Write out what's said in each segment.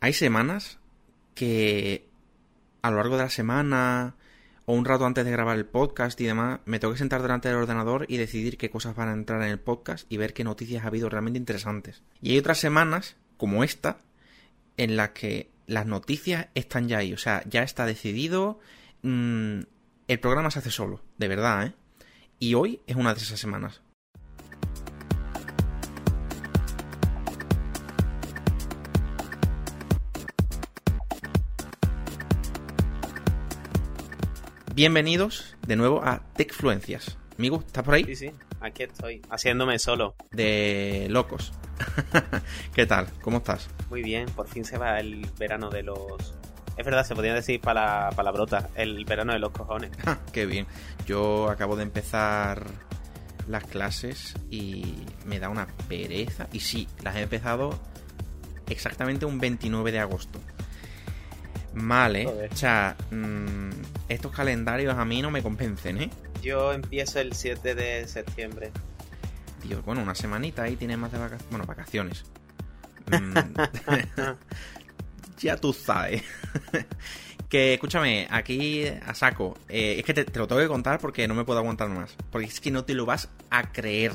hay semanas que a lo largo de la semana o un rato antes de grabar el podcast y demás, me tengo que sentar delante del ordenador y decidir qué cosas van a entrar en el podcast y ver qué noticias ha habido realmente interesantes. Y hay otras semanas, como esta, en las que las noticias están ya ahí. O sea, ya está decidido. Mm, el programa se hace solo, de verdad, ¿eh? Y hoy es una de esas semanas. Bienvenidos de nuevo a Techfluencias. Amigo, ¿estás por ahí? Sí, sí, aquí estoy, haciéndome solo. De locos. ¿Qué tal? ¿Cómo estás? Muy bien, por fin se va el verano de los... Es verdad, se podría decir para palabrota, el verano de los cojones. Qué bien. Yo acabo de empezar las clases y me da una pereza. Y sí, las he empezado exactamente un 29 de agosto. Mal, ¿eh? O sea, mm, estos calendarios a mí no me convencen, ¿eh? Yo empiezo el 7 de septiembre. Dios, bueno, una semanita ahí tiene más de vacaciones. Bueno, vacaciones. Mm, ya tú sabes. que escúchame, aquí a saco. Eh, es que te, lo tengo que contar porque no me puedo aguantar más. Porque es que no te lo vas a creer.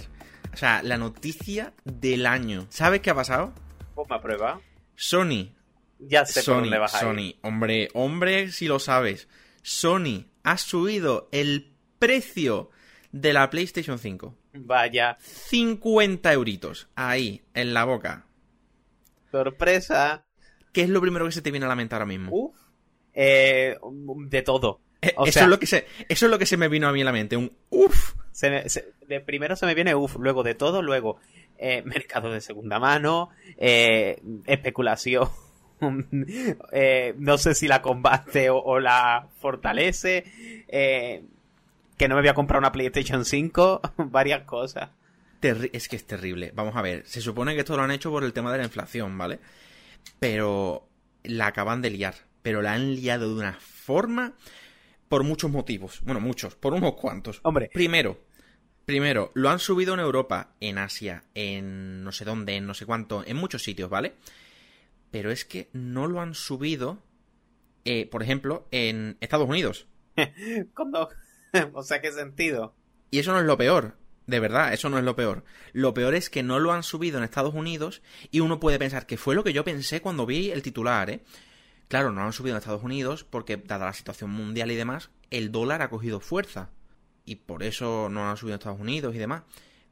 O sea, la noticia del año. ¿Sabes qué ha pasado? Ponme a prueba. Sony ya sé Sony, por dónde vas Sony, hombre, hombre, si lo sabes. Sony ha subido el precio de la PlayStation 5. Vaya. 50 euritos. Ahí, en la boca. Sorpresa. ¿Qué es lo primero que se te viene a la mente ahora mismo? Uf. Eh, de todo. Eh, eso, es lo que se, eso es lo que se me vino a mí a la mente. Un uff. de primero se me viene uff, luego de todo, luego eh, mercado de segunda mano, especulación Eh, no sé si la combate o, la fortalece. Eh, que no me voy a comprar una PlayStation 5. varias cosas. es que es terrible. Vamos a ver. Se supone que esto lo han hecho por el tema de la inflación, ¿vale? Pero la acaban de liar. Pero la han liado de una forma. Por muchos motivos. Bueno, muchos. Por unos cuantos. Hombre. Primero, Primero, lo han subido en Europa, en Asia, en no sé dónde, en no sé cuánto, en muchos sitios, ¿vale? Pero es que no lo han subido, eh, por ejemplo, en Estados Unidos. o sea, ¿qué sentido? Y eso no es lo peor. De verdad, eso no es lo peor. Lo peor es que no lo han subido en Estados Unidos y uno puede pensar que fue lo que yo pensé cuando vi el titular, ¿eh? Claro, no lo han subido en Estados Unidos porque, dada la situación mundial y demás, el dólar ha cogido fuerza. Y por eso no lo han subido en Estados Unidos y demás.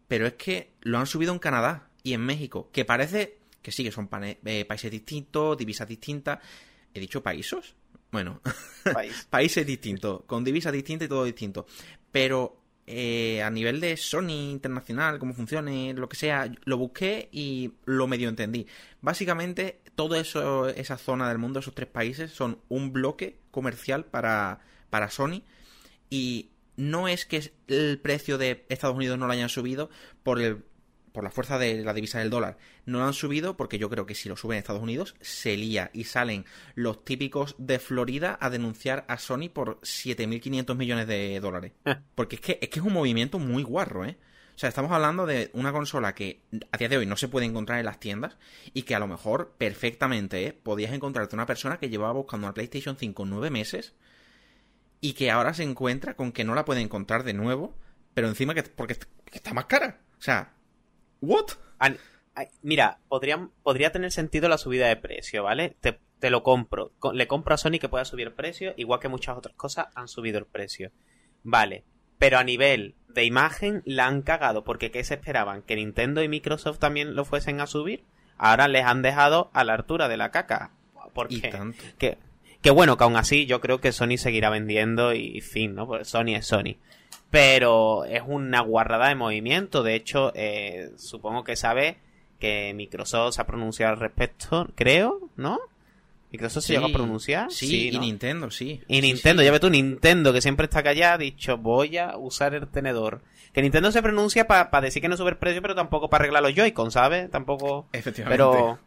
Pero es que lo han subido en Canadá y en México, que parece que sí, que son eh, países distintos, divisas distintas. ¿He dicho países? Bueno, países distintos, con divisas distintas y todo distinto. Pero eh, a nivel de Sony internacional, cómo funcione, lo que sea, lo busqué y lo medio entendí. Básicamente, toda esa zona del mundo, esos tres países, son un bloque comercial para, para Sony y no es que el precio de Estados Unidos no lo hayan subido por el por la fuerza de la divisa del dólar, no lo han subido porque yo creo que si lo suben en Estados Unidos se lía y salen los típicos de Florida a denunciar a Sony por 7.500 millones de dólares. Porque es que, es que es un movimiento muy guarro, ¿eh? O sea, estamos hablando de una consola que a día de hoy no se puede encontrar en las tiendas y que a lo mejor perfectamente ¿eh? podías encontrarte una persona que llevaba buscando una PlayStation 5 nueve meses y que ahora se encuentra con que no la puede encontrar de nuevo, pero encima que porque está más cara. O sea, ¿What? mira, podría, podría tener sentido la subida de precio, ¿vale? Te, te lo compro. Le compro a Sony que pueda subir el precio, igual que muchas otras cosas han subido el precio. Vale. Pero a nivel de imagen la han cagado, porque ¿qué se esperaban? ¿Que Nintendo y Microsoft también lo fuesen a subir? Ahora les han dejado a la altura de la caca. Porque? Que, que bueno, que aún así yo creo que Sony seguirá vendiendo y fin, ¿no? Porque Sony es Sony pero es una guarrada de movimiento. De hecho, eh, supongo que sabe que Microsoft se ha pronunciado al respecto, creo, ¿no? ¿Microsoft se llegó a pronunciar? Sí, y Nintendo, sí. Y Nintendo, ya ves tú, Nintendo, que siempre está callado, ha dicho, voy a usar el tenedor. Que Nintendo se pronuncia para decir que no sube el precio, pero tampoco para arreglar los Joy-Con, ¿sabes? Tampoco... Efectivamente. Pero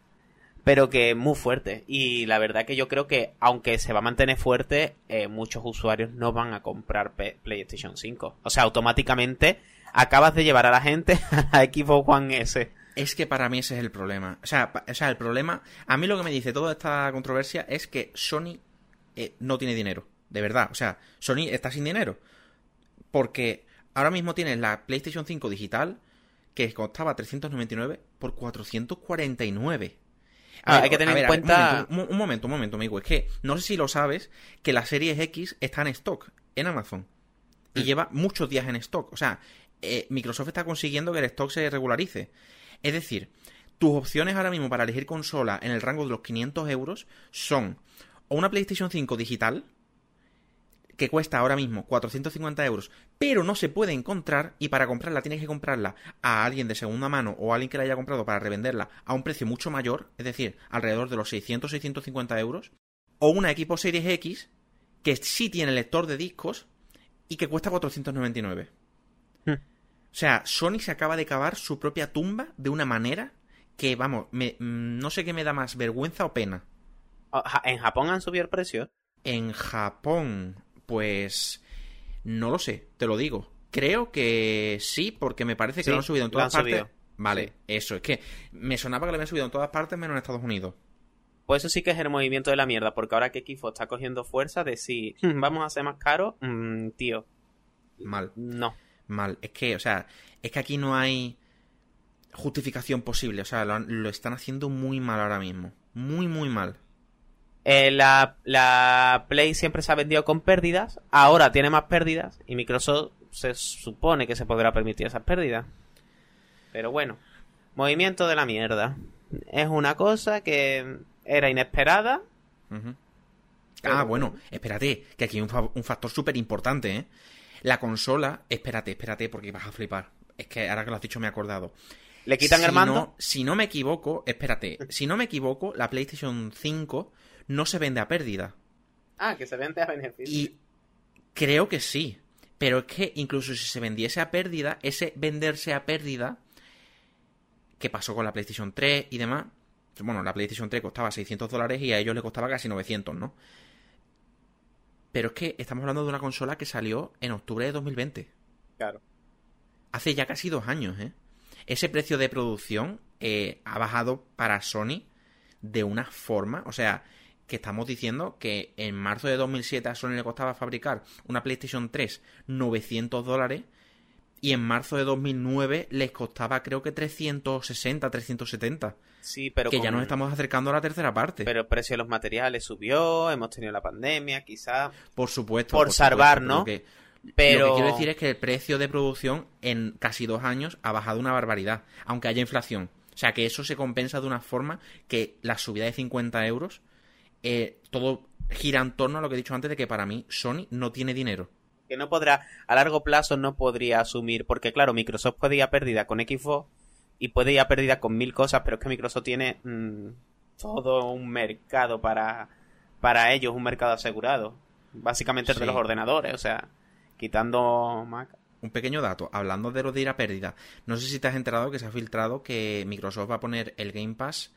pero que es muy fuerte. Y la verdad que yo creo que, aunque se va a mantener fuerte, eh, muchos usuarios no van a comprar PlayStation 5. O sea, automáticamente acabas de llevar a la gente a Xbox One S. Es que para mí ese es el problema. O sea, o sea, el problema. A mí lo que me dice toda esta controversia es que Sony eh, no tiene dinero. De verdad. O sea, Sony está sin dinero. Porque ahora mismo tienes la PlayStation 5 digital que costaba 399 por 449. Hay que tener en cuenta. Un momento, un momento, un momento, amigo. Es que no sé si lo sabes, que la serie X está en stock en Amazon. Y mm. lleva muchos días en stock. O sea, eh, Microsoft está consiguiendo que el stock se regularice. Es decir, tus opciones ahora mismo para elegir consola en el rango de los 500 euros son o una PlayStation 5 digital, que cuesta ahora mismo 450 euros, pero no se puede encontrar y para comprarla tienes que comprarla a alguien de segunda mano o a alguien que la haya comprado para revenderla a un precio mucho mayor, es decir, alrededor de los 600-650 euros, o una equipo Series X que sí tiene lector de discos y que cuesta 499. Hmm. O sea, Sony se acaba de cavar su propia tumba de una manera que, vamos, me, mm, no sé qué me da más vergüenza o pena. ¿En Japón han subido el precio? En Japón, pues no lo sé, te lo digo. Creo que sí, porque me parece que lo han subido en todas partes. Vale, eso, es que me sonaba que lo habían subido en todas partes menos en Estados Unidos. Pues eso sí que es el movimiento de la mierda, porque ahora que Xbox está cogiendo fuerza de si vamos a ser más caro, mm, tío. Mal. No. Mal. Es que, o sea, es que aquí no hay justificación posible. O sea, lo están haciendo muy mal ahora mismo. Muy, muy mal. Eh, la, la, Play siempre se ha vendido con pérdidas, ahora tiene más pérdidas y Microsoft se supone que se podrá permitir esas pérdidas. Pero bueno, movimiento de la mierda. Es una cosa que era inesperada. Ah, bueno, espérate, que aquí hay un, factor súper importante, ¿eh? La consola, espérate, espérate, porque vas a flipar. Es que ahora que lo has dicho me he acordado. ¿Le quitan el mando? si no me equivoco, espérate, si no me equivoco, la PlayStation 5 no se vende a pérdida. Ah, que se vende a beneficio. Y creo que sí. Pero es que incluso si se vendiese a pérdida, ese venderse a pérdida, que pasó con la PlayStation 3 y demás, bueno, la PlayStation 3 costaba 600 dólares y a ellos les costaba casi 900, ¿no? Pero es que estamos hablando de una consola que salió en octubre de 2020. Claro. Hace ya casi dos años, ¿eh? Ese precio de producción eh, ha bajado para Sony de una forma, o sea, que estamos diciendo que en marzo de 2007 a Sony le costaba fabricar una PlayStation 3 900 dólares y en marzo de 2009 les costaba creo que 360, 370. Sí, pero que ya nos estamos acercando a la tercera parte. Pero el precio de los materiales subió, hemos tenido la pandemia, quizá. Por supuesto. Por, salvar, ¿no? pero... Lo que quiero decir es que el precio de producción en casi dos años ha bajado una barbaridad, aunque haya inflación. O sea que eso se compensa de una forma que la subida de 50 euros eh, todo gira en torno a lo que he dicho antes de que para mí Sony no tiene dinero. Que no podrá, a largo plazo no podría asumir, porque claro, Microsoft puede ir a pérdida con Xbox y puede ir a pérdida con mil cosas, pero es que Microsoft tiene mm, todo un mercado para, para ellos, un mercado asegurado. Básicamente el de los ordenadores, o sea, quitando Mac. Un pequeño dato, hablando de lo de ir a pérdida, no sé si te has enterado que se ha filtrado que Microsoft va a poner el Game Pass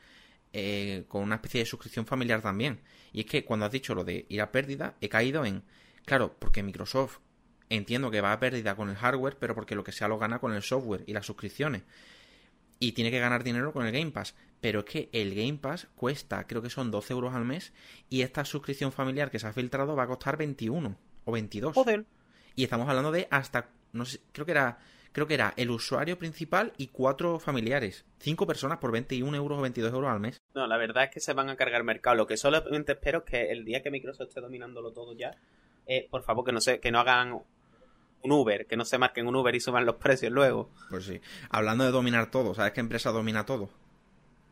eh, con una especie de suscripción familiar también. Y es que cuando has dicho lo de ir a pérdida, he caído en, claro, porque Microsoft entiendo que va a pérdida con el hardware, pero porque lo que sea lo gana con el software y las suscripciones. Y tiene que ganar dinero con el Game Pass. Pero es que el Game Pass cuesta, creo que son 12 euros al mes, y esta suscripción familiar que se ha filtrado va a costar 21 o 22. Joder. Y estamos hablando de hasta, no sé, creo que era creo que era el usuario principal y cuatro familiares. Cinco personas por 21 euros o 22 euros al mes. No, la verdad es que se van a cargar mercado. Lo que solamente espero es que el día que Microsoft esté dominándolo todo ya, eh, por favor, que no, se, que no hagan un Uber, que no se marquen un Uber y suban los precios luego. Pues sí. Hablando de dominar todo, ¿sabes qué empresa domina todo?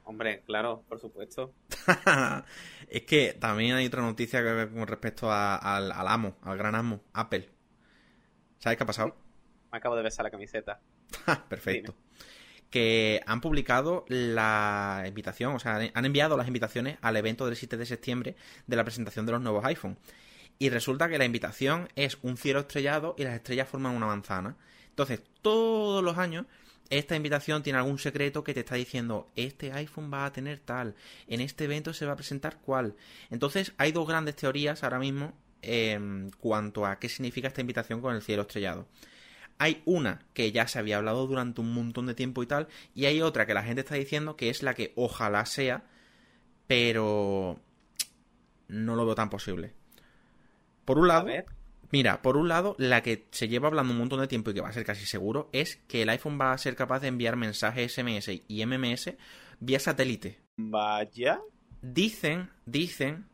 Hombre, claro, por supuesto. es que también hay otra noticia con respecto al, al amo, al gran amo, Apple. ¿Sabes qué ha pasado? Acabo de besar la camiseta. Perfecto. Que han publicado la invitación, o sea, han enviado las invitaciones al evento del 7 de septiembre de la presentación de los nuevos iPhone. Y resulta que la invitación es un cielo estrellado y las estrellas forman una manzana. Entonces, todos los años esta invitación tiene algún secreto que te está diciendo este iPhone va a tener tal, en este evento se va a presentar cuál. Entonces hay dos grandes teorías ahora mismo en cuanto a qué significa esta invitación con el cielo estrellado. Hay una que ya se había hablado durante un montón de tiempo y tal, y hay otra que la gente está diciendo que es la que ojalá sea, pero no lo veo tan posible. Por un lado, mira, por un lado, la que se lleva hablando un montón de tiempo y que va a ser casi seguro es que el iPhone va a ser capaz de enviar mensajes SMS y MMS vía satélite. Vaya. Dicen, dicen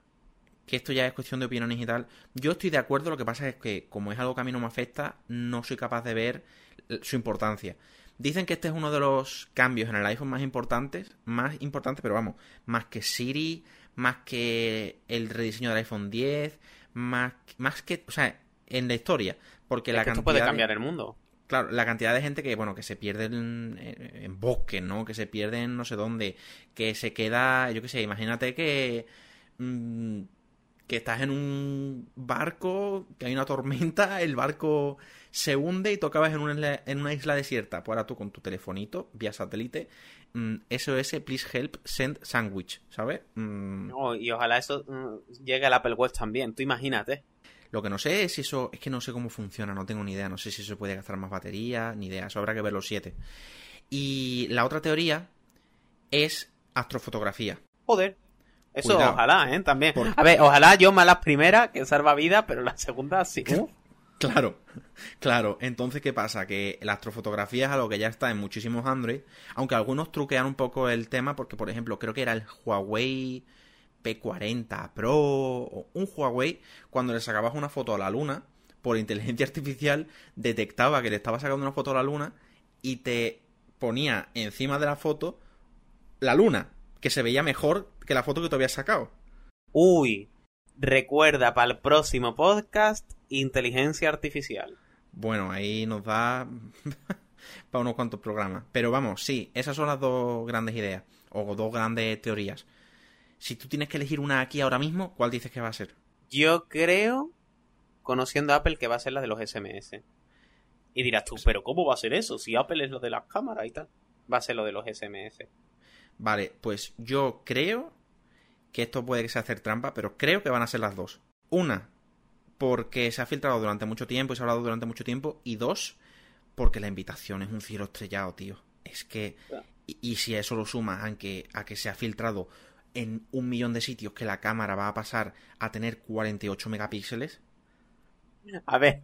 que esto ya es cuestión de opinión y tal. Yo estoy de acuerdo, lo que pasa es que como es algo que a mí no me afecta, no soy capaz de ver su importancia. Dicen que este es uno de los cambios en el iPhone más importantes, más importantes, pero vamos, más que Siri, más que el rediseño del iPhone 10, más, más que, o sea, en la historia, porque la que esto puede cambiar el mundo. Claro, la cantidad de gente que, bueno, que se pierde en, en, bosques, ¿no? Que se pierde en no sé dónde, que se queda, yo qué sé, imagínate que mm, que estás en un barco, que hay una tormenta, el barco se hunde y tú acabas en una, en una isla desierta. Pues ahora tú con tu telefonito, vía satélite, SOS, mm, please help, send sandwich, ¿sabes? Mm. y ojalá eso mm, llegue al Apple Watch también, tú imagínate. Lo que no sé es si eso, es que no sé cómo funciona, no tengo ni idea, no sé si eso puede gastar más batería, ni idea, eso habrá que ver los siete. Y la otra teoría es astrofotografía. Joder. Eso ojalá, ¿eh? También. A ver, ojalá yo malas primeras, que salva vida, pero la segunda sí. Claro, claro. Entonces, ¿qué pasa? Que la astrofotografía es algo que ya está en muchísimos Android, aunque algunos truquean un poco el tema, porque, por ejemplo, creo que era el Huawei P40 Pro, o un Huawei, cuando le sacabas una foto a la luna, por inteligencia artificial, detectaba que le estaba sacando una foto a la luna y te ponía encima de la foto la luna, que se veía mejor que la foto que te habías sacado. Uy, recuerda para el próximo podcast inteligencia artificial. Bueno, ahí nos da para unos cuantos programas. Pero vamos, sí, esas son las dos grandes ideas, o dos grandes teorías. Si tú tienes que elegir una aquí ahora mismo, ¿cuál dices que va a ser? Yo creo, conociendo a Apple, que va a ser la de los SMS. Y dirás tú, pero ¿cómo va a ser eso? Si Apple es lo de las cámaras y tal. Va a ser lo de los SMS. Vale, pues yo creo que esto puede que sea hacer trampa, pero creo que van a ser las dos. Una, porque se ha filtrado durante mucho tiempo y se ha hablado durante mucho tiempo. Y dos, porque la invitación es un cielo estrellado, tío. Es que. Y, si a eso lo sumas a que, a que se ha filtrado en un millón de sitios que la cámara va a pasar a tener 48 megapíxeles. A ver,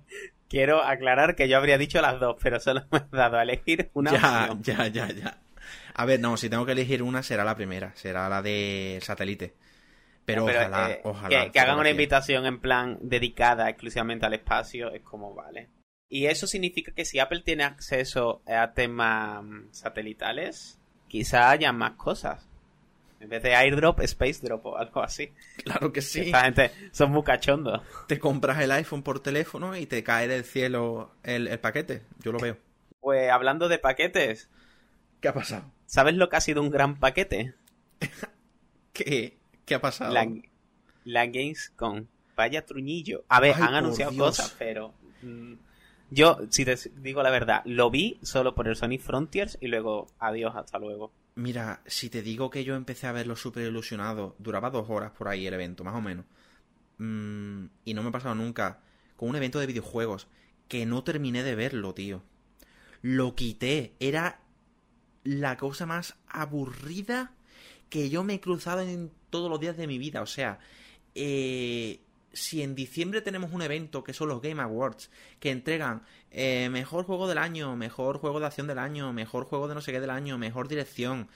quiero aclarar que yo habría dicho las dos, pero solo me he dado a elegir una. Ya, ya, ya, ya. A ver, no, si tengo que elegir una, será la primera, será la de satélite. Pero, ojalá, eh, ojalá. Que, hagan una invitación en plan dedicada exclusivamente al espacio, es como, vale. Y eso significa que si Apple tiene acceso a temas satelitales, quizá haya más cosas. En vez de airdrop, space drop o algo así. Claro que sí. Esta gente son muy cachondos. Te compras el iPhone por teléfono y te cae del cielo el paquete. Yo lo veo. Pues hablando de paquetes, ¿Qué ha pasado? ¿Sabes lo que ha sido un gran paquete? ¿Qué? ¿Qué ha pasado? La, la Gamescom. Vaya truñillo. A ver, han anunciado cosas, pero... Mm, yo, si te digo la verdad, lo vi solo por el Sonic Frontiers y luego, adiós, hasta luego. Mira, si te digo que yo empecé a verlo súper ilusionado, duraba dos horas por ahí el evento, más o menos. Mm, y no me ha pasado nunca con un evento de videojuegos que no terminé de verlo, tío. Lo quité, era la cosa más aburrida que yo me he cruzado en todos los días de mi vida. O sea, eh, si en diciembre tenemos un evento que son los Game Awards, que entregan eh, mejor juego del año, mejor juego de acción del año, mejor juego de no sé qué del año, mejor dirección,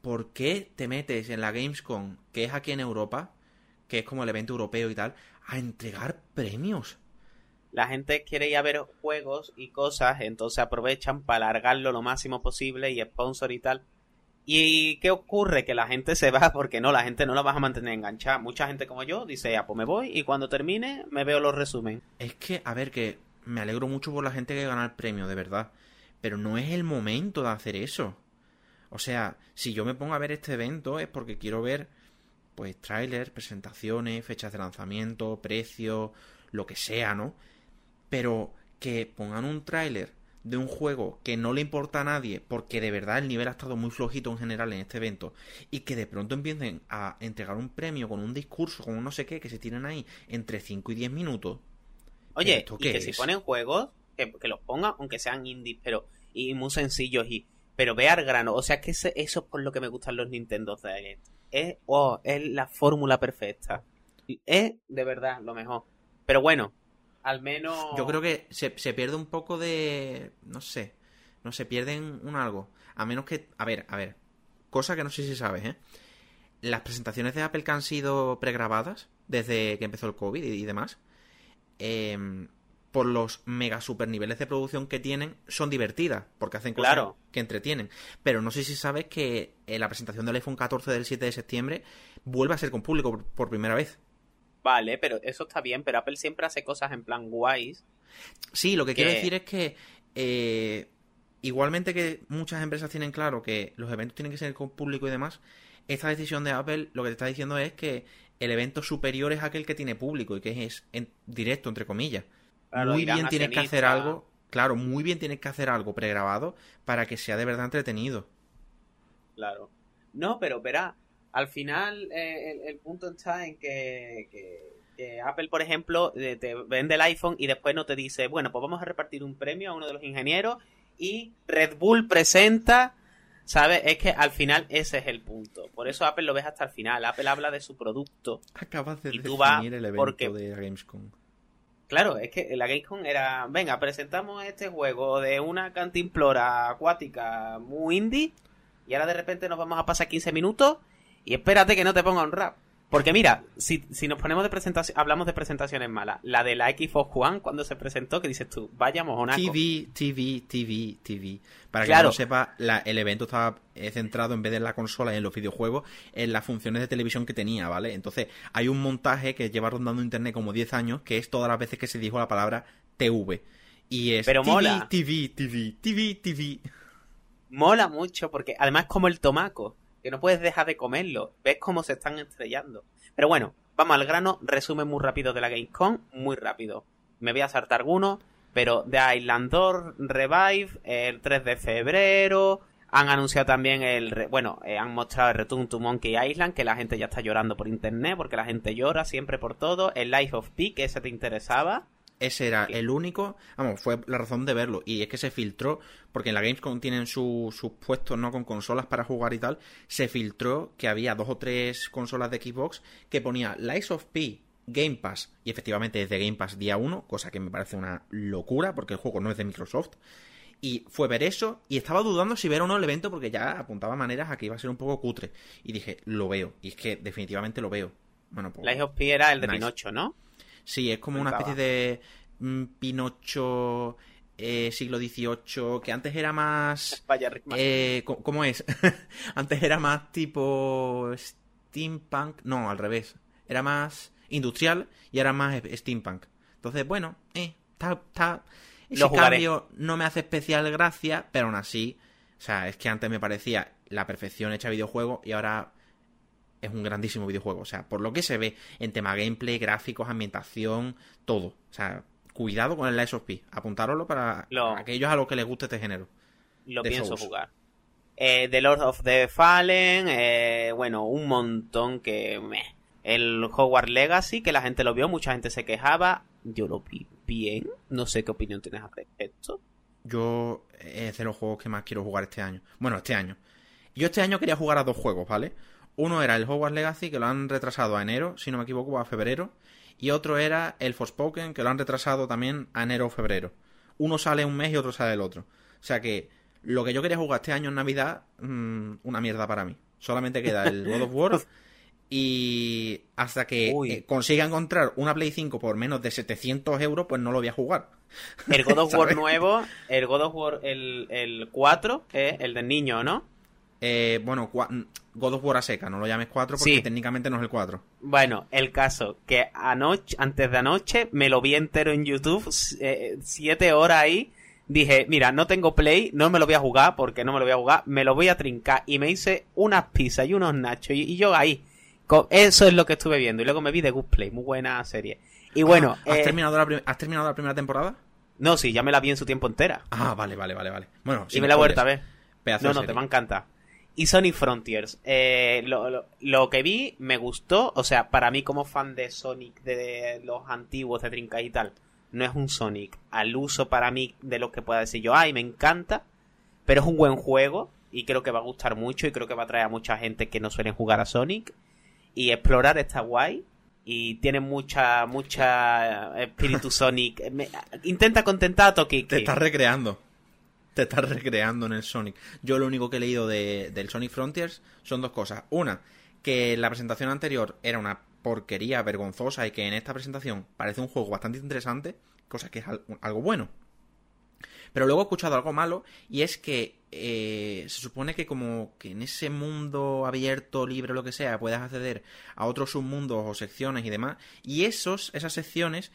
¿por qué te metes en la Gamescom, que es aquí en Europa, que es como el evento europeo y tal, a entregar premios? La gente quiere ir a ver juegos y cosas, entonces aprovechan para alargarlo lo máximo posible y sponsor y tal. ¿Y qué ocurre? Que la gente se va porque no, la gente no la vas a mantener enganchada. Mucha gente como yo dice, ya, pues me voy y cuando termine me veo los resumen. Es que, a ver, que me alegro mucho por la gente que gana el premio, de verdad. Pero no es el momento de hacer eso. O sea, si yo me pongo a ver este evento es porque quiero ver, pues, trailers, presentaciones, fechas de lanzamiento, precios, lo que sea, ¿no? Pero que pongan un tráiler de un juego que no le importa a nadie, porque de verdad el nivel ha estado muy flojito en general en este evento, y que de pronto empiecen a entregar un premio con un discurso, con un no sé qué, que se tienen ahí entre 5 y 10 minutos. Oye, y que si ponen juegos, que, que los pongan, aunque sean indies, pero y muy sencillos y pero ve al grano. O sea, que eso es por lo que me gustan los Nintendo Direct. Es, oh, es la fórmula perfecta. Es de verdad lo mejor. Pero bueno, al menos. Yo creo que se, se pierde un poco de. No sé. No se pierden un algo. A menos que. A ver, a ver. Cosa que no sé si sabes, ¿eh? Las presentaciones de Apple que han sido pregrabadas desde que empezó el COVID y, demás. Eh, por los mega super niveles de producción que tienen, son divertidas, porque hacen cosas que entretienen. Pero no sé si sabes que en la presentación del iPhone 14 del 7 de septiembre vuelve a ser con público por, primera vez. Vale, pero eso está bien, pero Apple siempre hace cosas en plan guays. Sí, lo que, quiero decir es que eh, igualmente que muchas empresas tienen claro que los eventos tienen que ser con público y demás, esta decisión de Apple lo que te está diciendo es que el evento superior es aquel que tiene público y que es en directo, entre comillas muy bien tienes que hacer algo, claro, muy bien tienes que hacer algo pregrabado para que sea de verdad entretenido. Claro. No, pero verá, al final eh, el, punto está en que, Apple, por ejemplo, eh, te vende el iPhone y después no te dice, bueno, pues vamos a repartir un premio a uno de los ingenieros y Red Bull presenta, ¿sabes? Es que al final ese es el punto. Por eso Apple lo ves hasta el final. Apple habla de su producto. Acabas de y tú el evento de Gamescom. Claro, es que la Gamescom era, venga, presentamos este juego de una cantimplora acuática muy indie y ahora de repente nos vamos a pasar 15 minutos y espérate que no te ponga un rap. Porque mira, si, si nos ponemos de presentación, hablamos de presentaciones malas. La de la Xbox One, cuando se presentó, que dices tú, vaya mojonaco. TV, TV, TV, TV. Para que no sepa, el evento estaba eh, centrado en vez de en la consola y en los videojuegos, en las funciones de televisión que tenía, ¿vale? Entonces, hay un montaje que lleva rondando internet como 10 años, que es todas las veces que se dijo la palabra TV. Y es Pero TV, mola. TV, TV, TV, TV. Mola mucho porque además como el tomaco que no puedes dejar de comerlo. Ves cómo se están estrellando. Pero bueno, vamos al grano. Resumen muy rápido de la Gamescom. Muy rápido. Me voy a saltar algunos. Pero The Islandor Revive el 3 de febrero. Han anunciado también el. Bueno, eh, han mostrado el Return to Monkey Island, que la gente ya está llorando por internet, porque la gente llora siempre por todo. El Life of que ese te interesaba. Ese era el único, vamos, fue la razón de verlo. Y es que se filtró, porque en la Gamescom tienen sus puestos, ¿no? Con consolas para jugar y tal. Se filtró que había dos o tres consolas de Xbox que ponía Lies of P, Game Pass. Y efectivamente es de Game Pass día 1, cosa que me parece una locura, porque el juego no es de Microsoft. Y fue ver eso, y estaba dudando si ver o no el evento, porque ya apuntaba maneras a que iba a ser un poco cutre. Y dije, lo veo. Y es que definitivamente lo veo. Bueno, pues, Lies of P era el de Pinocho, ¿no? Sí, es como una especie de mm, Pinocho eh, siglo XVIII, que antes era más... Vaya, eh, ¿Cómo es? antes era más tipo steampunk, no, al revés. Era más industrial y era más steampunk. Entonces, bueno, eh, está... está... Ese cambio no me hace especial gracia, pero aún así, o sea, es que antes me parecía la perfección hecha videojuego y ahora es un grandísimo videojuego. O sea, por lo que se ve en tema gameplay, gráficos, ambientación, todo. O sea, cuidado con el Lies of P. Apuntároslo para aquellos a los que les guste este género. Lo pienso jugar. Eh, the Lord of the Fallen, eh, bueno, un montón que... El Hogwarts Legacy, que la gente lo vio, mucha gente se quejaba. Yo lo vi bien. No sé qué opinión tienes al respecto. Yo es de los juegos que más quiero jugar este año. Bueno, este año. Yo este año quería jugar a dos juegos, ¿vale? Uno era el Hogwarts Legacy, que lo han retrasado a enero, si no me equivoco, a febrero. Y otro era el Forspoken, que lo han retrasado también a enero o febrero. Uno sale un mes y otro sale el otro. O sea que lo que yo quería jugar este año en Navidad, mmm, una mierda para mí. Solamente queda el God of War. y hasta que eh, consiga encontrar una Play 5 por menos de 700 euros, pues no lo voy a jugar. El God of War nuevo, el God of War, el, el 4, eh, el del niño, ¿no? Eh, bueno, God of War a seca, no lo llames 4 porque técnicamente no es el 4. Bueno, el caso, que anoche, antes de anoche me lo vi entero en YouTube, 7 eh, horas ahí. Dije, mira, no tengo play, no me lo voy a jugar porque no me lo voy a jugar, me lo voy a trincar. Y me hice unas pizzas y unos nachos y, yo ahí. Eso es lo que estuve viendo. Y luego me vi de Good Play, muy buena serie. Y ah, bueno. ¿has, eh, terminado la ¿Has terminado la primera temporada? No, sí, ya me la vi en su tiempo entera. Ah, vale, vale, vale, vale. Bueno, y me la he vuelto a ver. no, no, te va a encantar y Sonic Frontiers. Eh, lo, que vi me gustó, o sea, para mí como fan de Sonic, de, los antiguos, de Trinca y tal, no es un Sonic al uso para mí de lo que pueda decir yo, ay, me encanta, pero es un buen juego y creo que va a gustar mucho y creo que va a traer a mucha gente que no suelen jugar a Sonic y explorar está guay y tiene mucha mucha espíritu Sonic. intenta contentar a Toki. Te estás recreando. Te estás recreando en el Sonic. Yo lo único que he leído de, del Sonic Frontiers son dos cosas. Una, que la presentación anterior era una porquería vergonzosa y que en esta presentación parece un juego bastante interesante, cosa que es algo bueno. Pero luego he escuchado algo malo y es que eh, se supone que como que en ese mundo abierto, libre, lo que sea, puedes acceder a otros submundos o secciones y demás. Y esos, esas secciones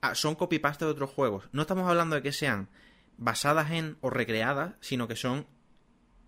ah, son copy-paste de otros juegos. No estamos hablando de que sean basadas en o recreadas, sino que son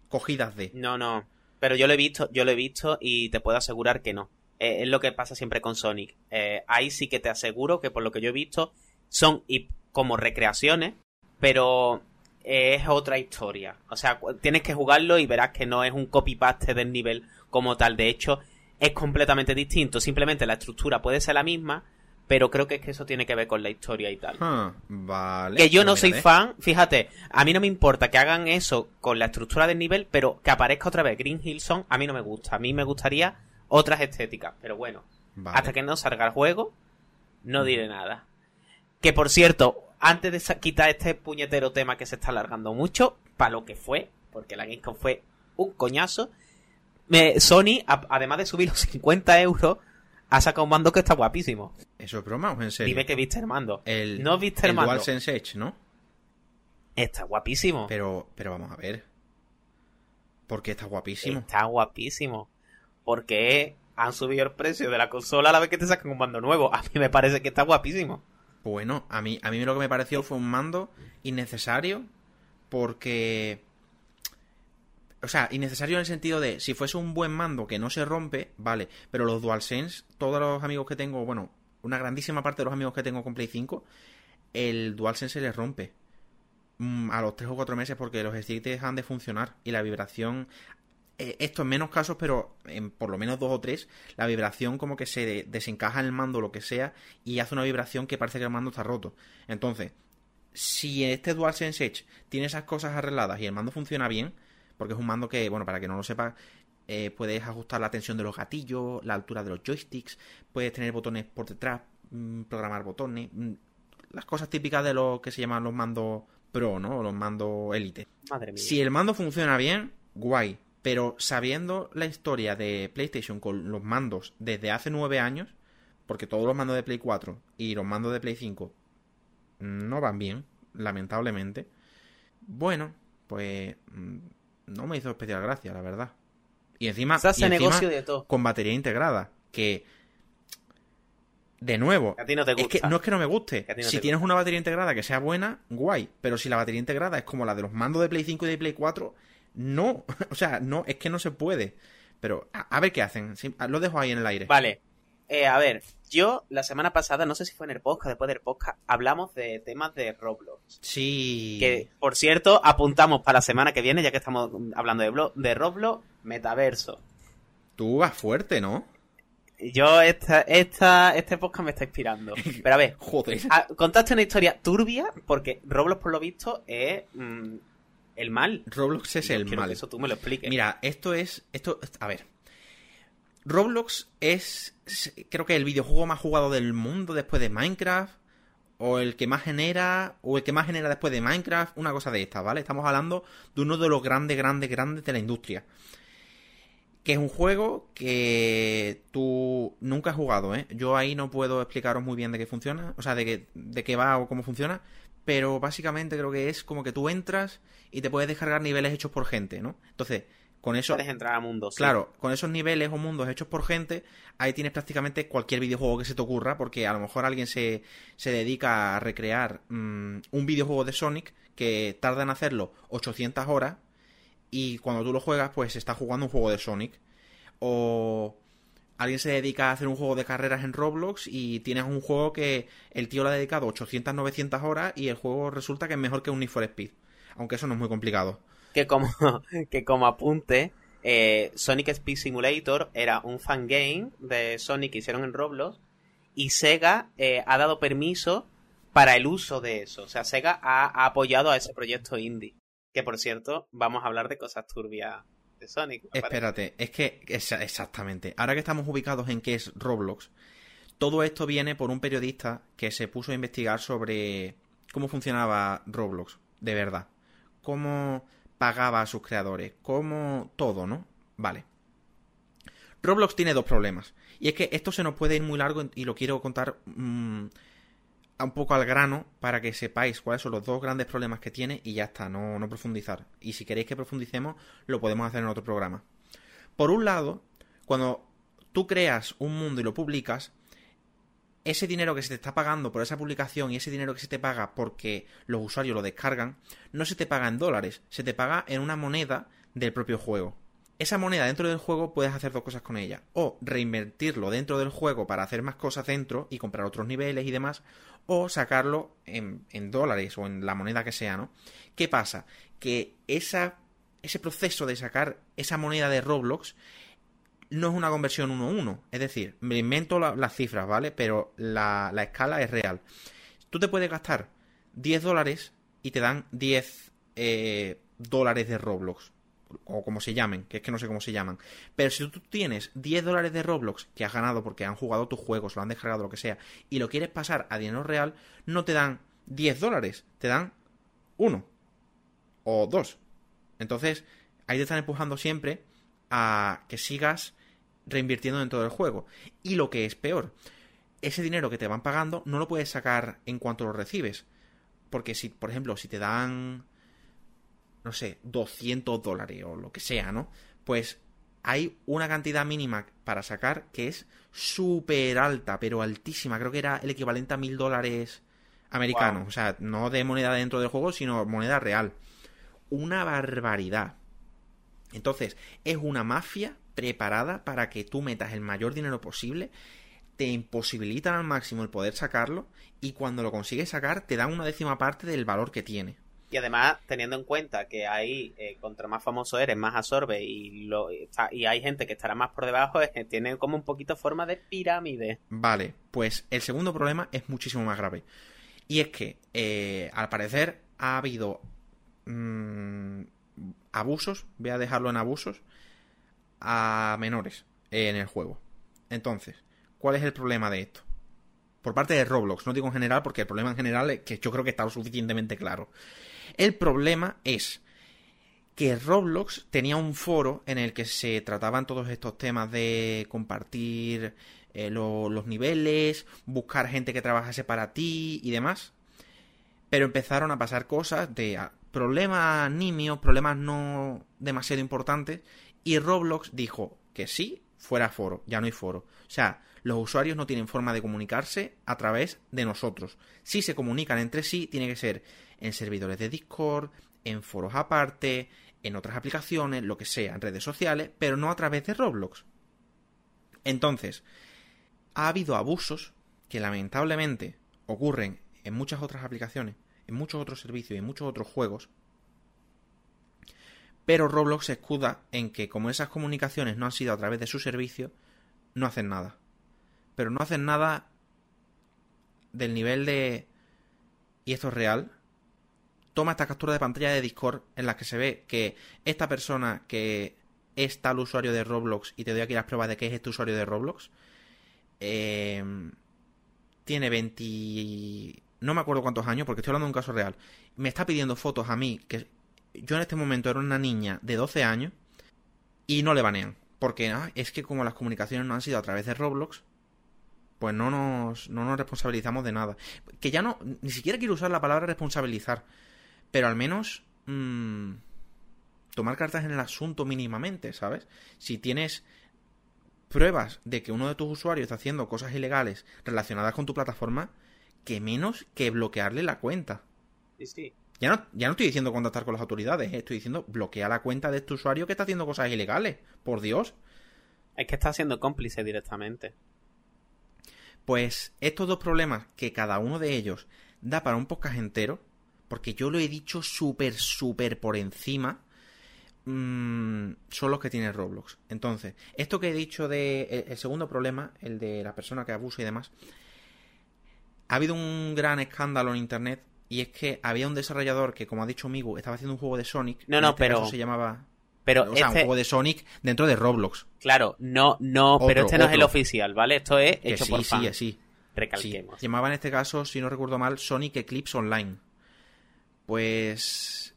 cogidas de. No, no. Pero yo lo he visto, yo lo he visto y te puedo asegurar que no. Eh, es lo que pasa siempre con Sonic. Eh, ahí sí que te aseguro que por lo que yo he visto son como recreaciones pero es otra historia. O sea, tienes que jugarlo y verás que no es un copy-paste del nivel como tal. De hecho, es completamente distinto. Simplemente la estructura puede ser la misma, pero creo que es que eso tiene que ver con la historia y tal. Ah, vale. Que yo no soy fan, fíjate, a mí no me importa que hagan eso con la estructura del nivel, pero que aparezca otra vez Green Hill Zone, a mí no me gusta. A mí me gustaría otras estéticas, pero bueno. Hasta que no salga el juego, no diré nada. Que por cierto, antes de quitar este puñetero tema que se está alargando mucho, para lo que fue, porque la Gamescom fue un coñazo, Sony, además de subir los 50 euros, ha sacado un mando que está guapísimo. ¿Eso es broma o en serio? Dime que viste el mando. El, no viste el, el mando. DualSense Edge, ¿no? Está guapísimo. Pero, pero vamos a ver. ¿Por qué está guapísimo? Está guapísimo. Porque han subido el precio de la consola a la vez que te sacan un mando nuevo. A mí me parece que está guapísimo. Bueno, a mí, a mí lo que me pareció fue un mando innecesario porque... O sea, innecesario en el sentido de, si fuese un buen mando que no se rompe, vale, pero los DualSense, todos los amigos que tengo, bueno, una grandísima parte de los amigos que tengo con Play 5, el DualSense se les rompe mm, a los 3 o 4 meses porque los sticks dejan de funcionar y la vibración eh, esto en menos casos, pero en por lo menos dos o tres, la vibración como que se desencaja en el mando o lo que sea y hace una vibración que parece que el mando está roto. Entonces, si este DualSense Edge tiene esas cosas arregladas y el mando funciona bien, porque es un mando que, bueno, para que no lo sepa, eh, puedes ajustar la tensión de los gatillos, la altura de los joysticks, puedes tener botones por detrás, mm, programar botones, mm, las cosas típicas de lo que se llaman los mandos Pro, ¿no? O los mandos Elite. Madre mía. Si el mando funciona bien, guay. Pero sabiendo la historia de PlayStation con los mandos desde hace nueve años, porque todos los mandos de Play 4 y los mandos de Play 5 no van bien, lamentablemente, bueno, pues mm, no me hizo especial gracia, la verdad. Y encima, negocio de todo. con batería integrada, que de nuevo, a ti no, te gusta. Es que, no es que no me guste. si tienes una batería integrada que sea buena, guay. Pero si la batería integrada es como la de los mandos de Play 5 y de Play 4, no, o sea, no, es que no se puede. Pero a, ver qué hacen. lo dejo ahí en el aire. Vale. Eh, a ver, yo la semana pasada, no sé si fue en el podcast, después del podcast, hablamos de temas de Roblox. Sí. Que, por cierto, apuntamos para la semana que viene, ya que estamos hablando de, de Roblox, metaverso. Tú vas fuerte, ¿no? Yo, esta, esta, este podcast me está inspirando. Pero a ver, Joder. contaste una historia turbia, porque Roblox, por lo visto, es... Mm, el mal. Roblox es el mal. eso tú me lo expliques. Mira, esto es. Esto. A ver. Roblox es. Creo que el videojuego más jugado del mundo después de Minecraft. O el que más genera. O el que más genera después de Minecraft. Una cosa de esta, ¿vale? Estamos hablando de uno de los grandes, grandes, grandes de la industria. Que es un juego que tú nunca has jugado, ¿eh? Yo ahí no puedo explicaros muy bien de qué funciona. O sea, de qué, de qué va o cómo funciona pero básicamente creo que es como que tú entras y te puedes descargar niveles hechos por gente, ¿no? Entonces, con eso... Puedes entrar a mundos. Claro, con esos niveles o mundos hechos por gente, ahí tienes prácticamente cualquier videojuego que se te ocurra, porque a lo mejor alguien se, se dedica a recrear mm, un videojuego de Sonic que tarda en hacerlo 800 horas y cuando tú lo juegas, pues está jugando un juego de Sonic. O alguien se dedica a hacer un juego de carreras en Roblox y tienes un juego que el tío le ha dedicado 800, 900 horas y el juego resulta que es mejor que un Need for Speed. Aunque eso no es muy complicado. Que como, que como apunte, eh, Sonic Speed Simulator era un fangame de Sonic que hicieron en Roblox y Sega eh, ha dado permiso para el uso de eso. O sea, Sega ha, apoyado a ese proyecto indie. Que por cierto, vamos a hablar de cosas turbias de Sonic. Espérate, es que exactamente. Ahora que estamos ubicados en qué es Roblox, todo esto viene por un periodista que se puso a investigar sobre cómo funcionaba Roblox, de verdad. Cómo pagaba a sus creadores, cómo todo, ¿no? Vale. Roblox tiene dos problemas. Y es que esto se nos puede ir muy largo y lo quiero contar mm, un poco al grano para que sepáis cuáles son los dos grandes problemas que tiene y ya está, no, no profundizar. Y si queréis que profundicemos, lo podemos hacer en otro programa. Por un lado, cuando tú creas un mundo y lo publicas, ese dinero que se te está pagando por esa publicación y ese dinero que se te paga porque los usuarios lo descargan, no se te paga en dólares, se te paga en una moneda del propio juego. Esa moneda dentro del juego puedes hacer dos cosas con ella. O reinvertirlo dentro del juego para hacer más cosas dentro y comprar otros niveles y demás. O sacarlo en, dólares o en la moneda que sea, ¿no? ¿Qué pasa? Que esa, ese proceso de sacar esa moneda de Roblox no es una conversión 1-1. Es decir, me invento las cifras, ¿vale? Pero la, escala es real. Tú te puedes gastar 10 dólares y te dan 10 eh, dólares de Roblox. O como se llamen, que es que no sé cómo se llaman. Pero si tú tienes 10 dólares de Roblox que has ganado porque han jugado tus juegos, lo han descargado, lo que sea, y lo quieres pasar a dinero real, no te dan 10 dólares, te dan 1 o 2. Entonces, ahí te están empujando siempre a que sigas reinvirtiendo dentro del juego. Y lo que es peor, ese dinero que te van pagando no lo puedes sacar en cuanto lo recibes. Porque si, por ejemplo, si te dan, no sé, 200 dólares o lo que sea, ¿no? Pues hay una cantidad mínima para sacar que es súper alta, pero altísima. Creo que era el equivalente a mil dólares americanos. O sea, no de moneda dentro del juego, sino moneda real. Una barbaridad. Entonces, es una mafia preparada para que tú metas el mayor dinero posible, te imposibilitan al máximo el poder sacarlo y cuando lo consigues sacar te dan una décima parte del valor que tiene. Y además, teniendo en cuenta que ahí, eh, contra más famoso eres, más absorbe y, lo, y hay gente que estará más por debajo, tiene como un poquito forma de pirámide. Vale, pues el segundo problema es muchísimo más grave. Y es que, eh, al parecer, ha habido mm, abusos, voy a dejarlo en abusos, a menores en el juego. Entonces, ¿cuál es el problema de esto? Por parte de Roblox, no digo en general porque el problema en general es que yo creo que está lo suficientemente claro. El problema es que Roblox tenía un foro en el que se trataban todos estos temas de compartir eh, los niveles, buscar gente que trabajase para ti y demás. Pero empezaron a pasar cosas de ah, problemas nimios, problemas no demasiado importantes, y Roblox dijo que sí, fuera foro, ya no hay foro. O sea, los usuarios no tienen forma de comunicarse a través de nosotros. Si se comunican entre sí, tiene que ser en servidores de Discord, en foros aparte, en otras aplicaciones, lo que sea, en redes sociales, pero no a través de Roblox. Entonces, ha habido abusos que lamentablemente ocurren en muchas otras aplicaciones, en muchos otros servicios y en muchos otros juegos, pero Roblox se escuda en que como esas comunicaciones no han sido a través de su servicio, no hacen nada. Pero no hacen nada del nivel de... Y esto es real. Toma esta captura de pantalla de Discord en la que se ve que esta persona que es tal usuario de Roblox, y te doy aquí las pruebas de que es este usuario de Roblox, eh, tiene 20... No me acuerdo cuántos años, porque estoy hablando de un caso real. Me está pidiendo fotos a mí, que yo en este momento era una niña de 12 años y no le banean. Porque ah, es que como las comunicaciones no han sido a través de Roblox, pues no nos, no nos responsabilizamos de nada. Que ya no, ni siquiera quiero usar la palabra responsabilizar, pero al menos mmm, tomar cartas en el asunto mínimamente, ¿sabes? Si tienes pruebas de que uno de tus usuarios está haciendo cosas ilegales relacionadas con tu plataforma, que menos que bloquearle la cuenta. Sí, sí. Ya no, ya no estoy diciendo contactar con las autoridades, eh, estoy diciendo bloquear la cuenta de este usuario que está haciendo cosas ilegales. Por Dios. Es que está siendo cómplice directamente. Pues estos dos problemas, que cada uno de ellos da para un podcast entero, porque yo lo he dicho súper, súper por encima, mmm, son los que tiene Roblox. Entonces, esto que he dicho de el segundo problema, el de la persona que abusa y demás, ha habido un gran escándalo en internet y es que había un desarrollador que, como ha dicho Migu, estaba haciendo un juego de Sonic. No, no, este pero- caso se llamaba. Pero o sea, un este, juego de Sonic dentro de Roblox. claro, no, no, pero este no es el oficial, ¿vale? Esto es Que hecho sí, por sí, fan. sí, sí. Recalquemos. Llamaba en este caso, si no recuerdo mal, Sonic Eclipse Online. Pues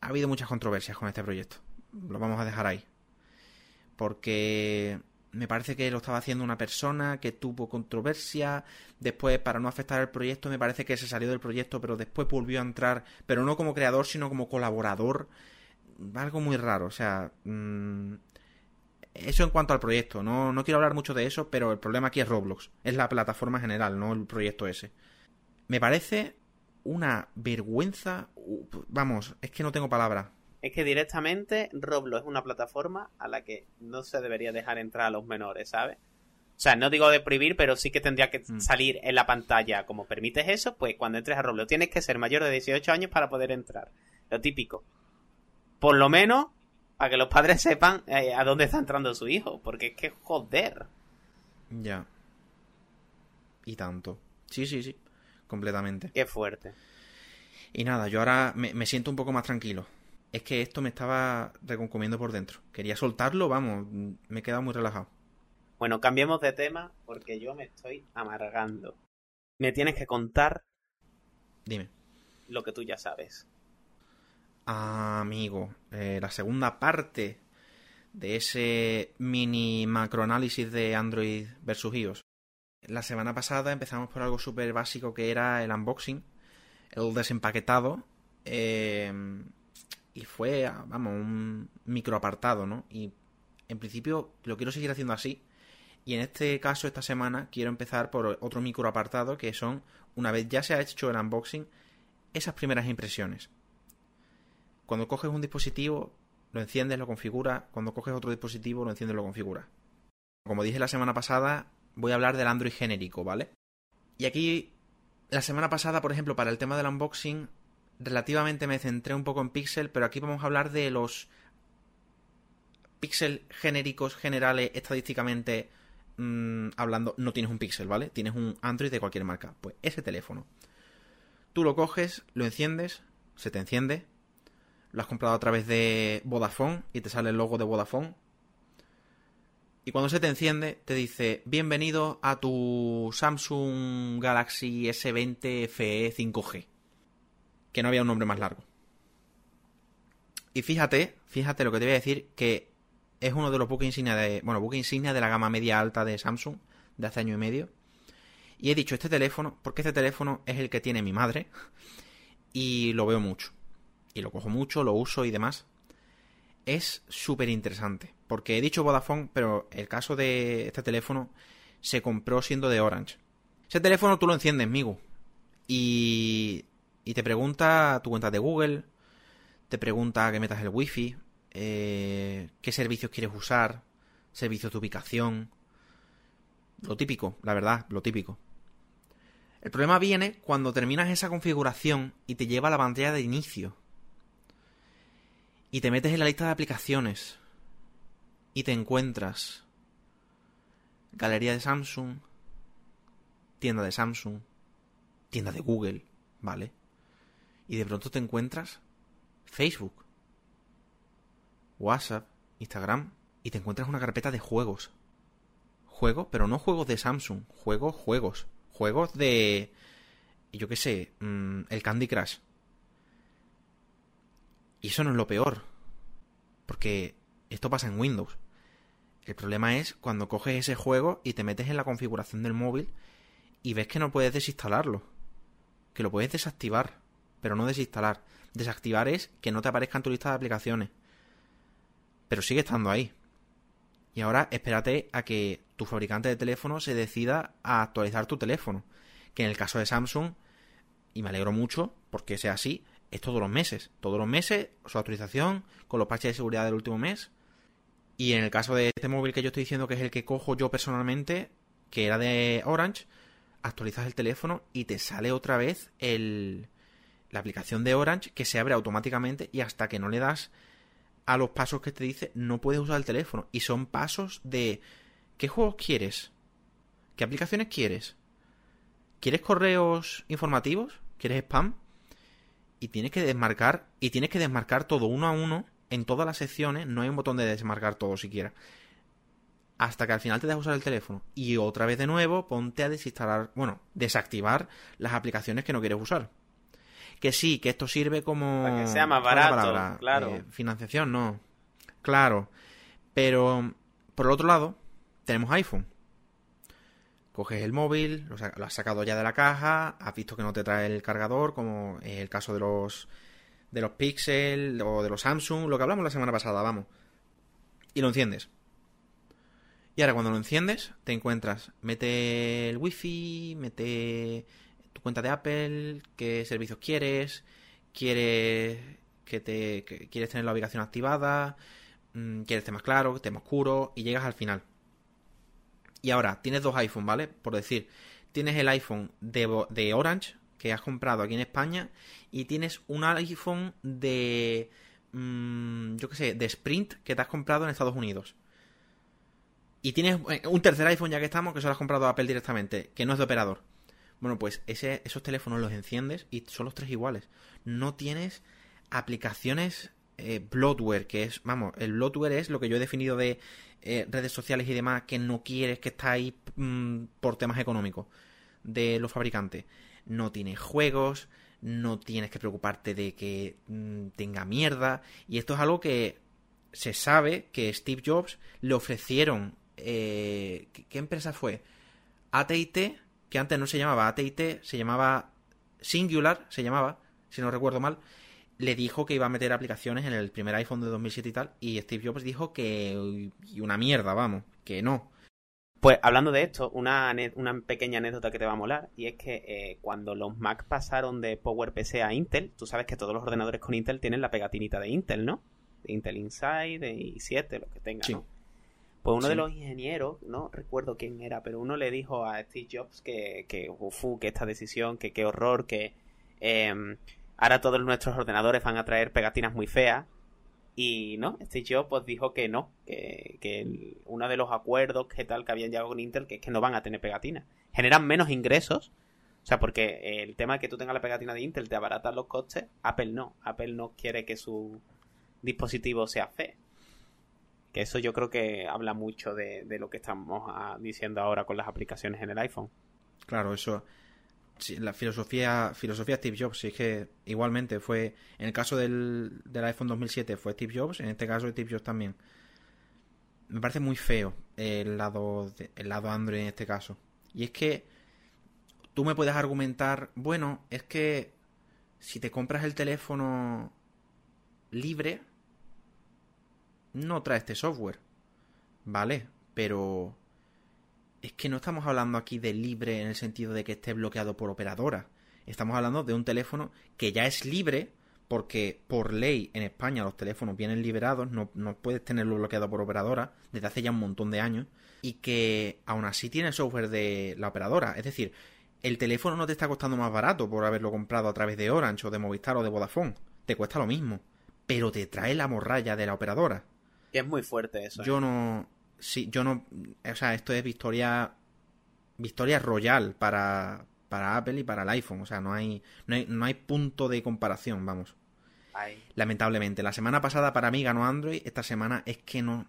ha habido muchas controversias con este proyecto. Lo vamos a dejar ahí. Porque me parece que lo estaba haciendo una persona que tuvo controversia. Después, para no afectar al proyecto, me parece que se salió del proyecto, pero después volvió a entrar, pero no como creador, sino como colaborador. Algo muy raro. O sea, mm, eso en cuanto al proyecto. No, no quiero hablar mucho de eso, pero el problema aquí es Roblox. Es la plataforma general, no el proyecto ese. Me parece una vergüenza. Vamos, es que no tengo palabras. Es que directamente Roblox es una plataforma a la que no se debería dejar entrar a los menores, ¿sabes? O sea, no digo de prohibir, pero sí que tendría que Mm. salir en la pantalla. Como permites eso, pues cuando entres a Roblox tienes que ser mayor de 18 años para poder entrar. Lo típico. Por lo menos, para que los padres sepan eh, a dónde está entrando su hijo. Porque es que joder. Ya. Y tanto. Sí, sí, sí. Completamente. Qué fuerte. Y nada, yo ahora me, me siento un poco más tranquilo. Es que esto me estaba reconcomiendo por dentro. Quería soltarlo, vamos, me he quedado muy relajado. Bueno, cambiemos de tema porque yo me estoy amargando. Me tienes que contar Dime. lo que tú ya sabes. Amigo, eh, la segunda parte de ese mini macroanálisis de Android versus iOS. La semana pasada empezamos por algo súper básico que era el unboxing, el desempaquetado, eh, y fue, vamos, un microapartado, ¿no? Y en principio lo quiero seguir haciendo así. Y en este caso, esta semana, quiero empezar por otro microapartado que son, una vez ya se ha hecho el unboxing, esas primeras impresiones. Cuando coges un dispositivo, lo enciendes, lo configuras. Cuando coges otro dispositivo, lo enciendes, lo configuras. Como dije la semana pasada, voy a hablar del Android genérico, ¿vale? Y aquí, la semana pasada, por ejemplo, para el tema del unboxing, relativamente me centré un poco en Pixel, pero aquí vamos a hablar de los Pixel genéricos, generales, estadísticamente mm, hablando. No tienes un Pixel, ¿vale? Tienes un Android de cualquier marca. Pues ese teléfono. Tú lo coges, lo enciendes, se te enciende, lo has comprado a través de Vodafone y te sale el logo de Vodafone. Y cuando se te enciende, te dice: Bienvenido a tu Samsung Galaxy S20 FE 5G. Que no había un nombre más largo. Y fíjate, fíjate lo que te voy a decir: que es uno de los buques insignia de. Bueno, buque insignia de la gama media alta de Samsung de hace año y medio. Y he dicho este teléfono, porque este teléfono es el que tiene mi madre. Y lo veo mucho y lo cojo mucho, lo uso y demás. Es súper interesante. Porque he dicho Vodafone, pero el caso de este teléfono se compró siendo de Orange. Ese teléfono tú lo enciendes, Migu. Y, y te pregunta tu cuenta de Google. Te pregunta que metas el wifi. eh, qué servicios quieres usar. Servicios de ubicación. Lo típico, la verdad, lo típico. El problema viene cuando terminas esa configuración y te lleva a la pantalla de inicio y te metes en la lista de aplicaciones y te encuentras galería de Samsung, tienda de Samsung, tienda de Google, ¿vale? Y de pronto te encuentras Facebook, WhatsApp, Instagram y te encuentras una carpeta de juegos. Juegos, pero no juegos de Samsung, juegos, juegos, juegos de yo qué sé, mm, el Candy Crush. Y eso no es lo peor. Porque esto pasa en Windows. El problema es cuando coges ese juego y te metes en la configuración del móvil y ves que no puedes desinstalarlo. Que lo puedes desactivar, pero no desinstalar. Desactivar es que no te aparezca en tu lista de aplicaciones. Pero sigue estando ahí. Y ahora espérate a que tu fabricante de teléfono se decida a actualizar tu teléfono. Que en el caso de Samsung, y me alegro mucho porque sea así, es todos los meses. Todos los meses su actualización con los parches de seguridad del último mes. Y en el caso de este móvil que yo estoy diciendo que es el que cojo yo personalmente, que era de Orange, actualizas el teléfono y te sale otra vez el, la aplicación de Orange que se abre automáticamente y hasta que no le das a los pasos que te dice no puedes usar el teléfono. Y son pasos de ¿qué juegos quieres? ¿Qué aplicaciones quieres? ¿Quieres correos informativos? ¿Quieres spam? Y tienes que desmarcar, y tienes que desmarcar todo uno a uno en todas las secciones. No hay un botón de desmarcar todo siquiera. Hasta que al final te dejas usar el teléfono. Y otra vez de nuevo, ponte a desinstalar, bueno, desactivar las aplicaciones que no quieres usar. Que sí, que esto sirve como. Para que sea más ¿cuál es la barato, claro. Eh, financiación, no. Claro. Pero, por el otro lado, tenemos iPhone. Coges el móvil, lo has sacado ya de la caja, has visto que no te trae el cargador, como es el caso de los de los Pixel o de los Samsung, lo que hablamos la semana pasada, vamos. Y lo enciendes. Y ahora cuando lo enciendes, te encuentras, mete el wifi, mete tu cuenta de Apple, qué servicios quieres, quieres que te quieres tener la ubicación activada, mm, quieres tema claro, tema oscuro y llegas al final. Y ahora tienes dos iPhone, ¿vale? Por decir, tienes el iPhone de, Orange que has comprado aquí en España y tienes un iPhone de mm, yo qué sé, de Sprint que te has comprado en Estados Unidos. Y tienes eh, un tercer iPhone ya que estamos que se lo has comprado a Apple directamente, que no es de operador. Bueno, pues ese, esos teléfonos los enciendes y son los tres iguales. No tienes aplicaciones eh, bloatware, que es, vamos, el bloatware es lo que yo he definido de eh, redes sociales y demás que no quieres que está ahí mm, por temas económicos de los fabricantes. No tienes juegos, no tienes que preocuparte de que mm, tenga mierda. Y esto es algo que se sabe que Steve Jobs le ofrecieron. eh, ¿qué, qué empresa fue? AT&T, que antes no se llamaba AT&T, se llamaba Singular, se llamaba, si no recuerdo mal, le dijo que iba a meter aplicaciones en el primer iPhone de 2007 y tal, y Steve Jobs dijo que y una mierda, vamos, que no. Pues hablando de esto, una, una pequeña anécdota que te va a molar, y es que eh, cuando los Mac pasaron de PowerPC a Intel, tú sabes que todos los ordenadores con Intel tienen la pegatinita de Intel, ¿no? De Intel Inside, de i7, lo que tenga, Sí. ¿no? Pues uno Sí. de los ingenieros, no recuerdo quién era, pero uno le dijo a Steve Jobs que, que ufu, que esta decisión, que qué horror, que em, ahora todos nuestros ordenadores van a traer pegatinas muy feas. Y no, Steve Jobs pues dijo que no, que, que el- uno de los acuerdos que tal que habían llegado con Intel, que es que no van a tener pegatinas. Generan menos ingresos, o sea, porque el tema de que tú tengas la pegatina de Intel te abarata los costes, Apple no. Apple no quiere que su dispositivo sea feo. Que eso yo creo que habla mucho de, lo que estamos ah, diciendo ahora con las aplicaciones en el iPhone. Claro, eso. la filosofía, filosofía Steve Jobs, sí es que igualmente fue. En el caso del, del iPhone 2007 fue Steve Jobs, en este caso Steve Jobs también. Me parece muy feo el lado, el lado Android en este caso. Y es que tú me puedes argumentar, bueno, es que si te compras el teléfono libre, no trae este software. Vale, pero es que no estamos hablando aquí de libre en el sentido de que esté bloqueado por operadora. Estamos hablando de un teléfono que ya es libre porque por ley en España los teléfonos vienen liberados, no, no puedes tenerlo bloqueado por operadora desde hace ya un montón de años y que aún así tiene software de la operadora. Es decir, el teléfono no te está costando más barato por haberlo comprado a través de Orange o de Movistar o de Vodafone. Te cuesta lo mismo, pero te trae la morralla de la operadora. Es muy fuerte eso. ¿eh? Yo no. Sí, yo no. O sea, esto es victoria. Victoria royal para, para Apple y para el iPhone. O sea, no hay, no hay, no hay punto de comparación, vamos. Ay, Lamentablemente. La semana pasada para mí ganó Android. Esta semana es que no.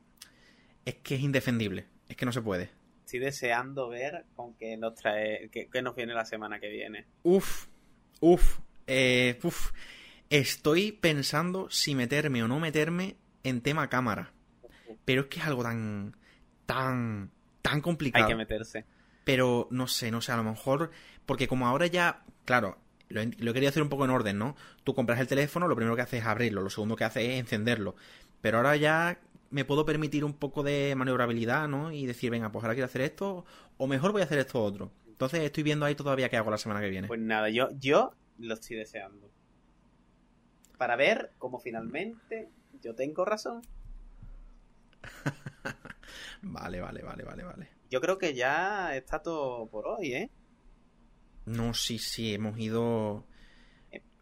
Es que es indefendible. Es que no se puede. estoy deseando ver con qué nos trae, qué, qué nos viene la semana que viene. Uf. Uf. Eh, uf. Estoy pensando si meterme o no meterme en tema cámara. Pero es que es algo tan. tan. tan complicado. Hay que meterse. Pero no sé, no sé, a lo mejor. Porque como ahora ya. Claro, lo he, lo he querido hacer un poco en orden, ¿no? Tú compras el teléfono, lo primero que haces es abrirlo, lo segundo que haces es encenderlo. Pero ahora ya me puedo permitir un poco de maniobrabilidad, ¿no? Y decir, venga, pues ahora quiero hacer esto, o mejor voy a hacer esto otro. Entonces estoy viendo ahí todavía qué hago la semana que viene. Pues nada, yo, yo lo estoy deseando. Para ver cómo finalmente yo tengo razón. Vale, vale, vale, vale, vale. Yo creo que ya está todo por hoy, ¿eh? No, sí, sí, hemos ido.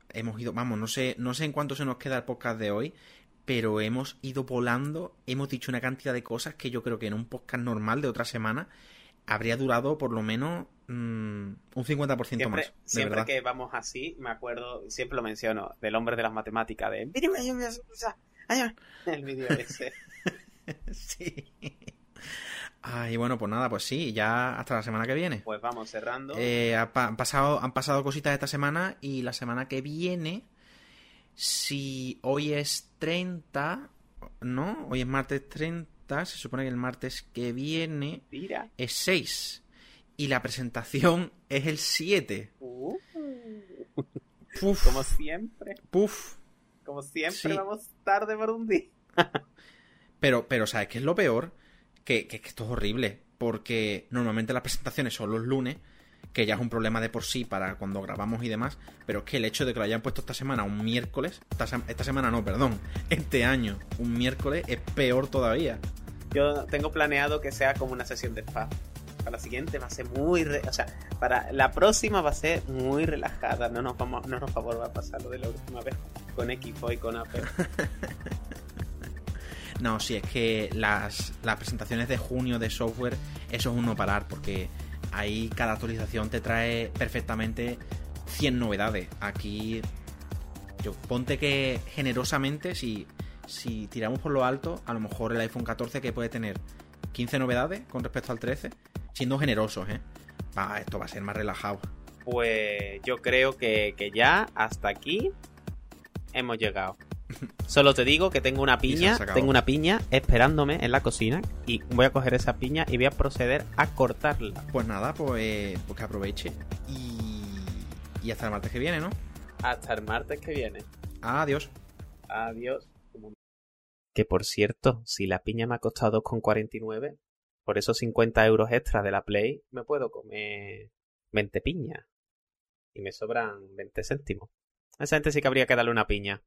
Hemos ido. Vamos, no sé, no sé en cuánto se nos queda el podcast de hoy, pero hemos ido volando. Hemos dicho una cantidad de cosas que yo creo que en un podcast normal de otra semana habría durado por lo menos mm, un 50% Siempre, más. De siempre verdad. que vamos así, me acuerdo, siempre lo menciono, del hombre de las matemáticas, de... El vídeo ese. sí. Ay, bueno, pues nada, pues sí, ya hasta la semana que viene. Pues vamos cerrando. Eh, ha pa- han, pasado, han pasado cositas esta semana y la semana que viene, si hoy es 30, ¿no? Hoy es martes 30, se supone que el martes que viene Mira. es 6 y la presentación es el 7. Uh, Puf, como siempre. puf. Como siempre Sí. vamos tarde por un día. Pero, pero ¿sabes qué es lo peor? Que, que- que esto es horrible. Porque normalmente las presentaciones son los lunes, que ya es un problema de por sí para cuando grabamos y demás. Pero es que el hecho de que lo hayan puesto esta semana un miércoles, esta, esta semana no, perdón, este año un miércoles es peor todavía. Yo tengo planeado que sea como una sesión de spa. Para la siguiente va a ser muy... re- O sea, para la próxima va a ser muy relajada. No nos, vamos, no nos va a volver a pasar lo de la última vez con equipo y con Apple. No, sí, es que las, las presentaciones de junio de software, eso es un no parar, porque ahí cada actualización te trae perfectamente 100 novedades. Aquí, yo ponte que generosamente, si, si tiramos por lo alto, a lo mejor el iPhone 14 que puede tener 15 novedades con respecto al 13, siendo generosos, ¿eh? Va, esto va a ser más relajado. Pues yo creo que, que ya hasta aquí hemos llegado. Solo te digo que tengo una piña, tengo una piña esperándome en la cocina y voy a coger esa piña y voy a proceder a cortarla. Pues nada, pues, pues que aproveche. Y, y hasta el martes que viene, ¿no? Hasta el martes que viene. Adiós. Adiós. Que por cierto, si la piña me ha costado 2,49, por esos 50 euros extra de la Play, me puedo comer 20 piñas. Y me sobran 20 céntimos. A esa gente sí que habría que darle una piña.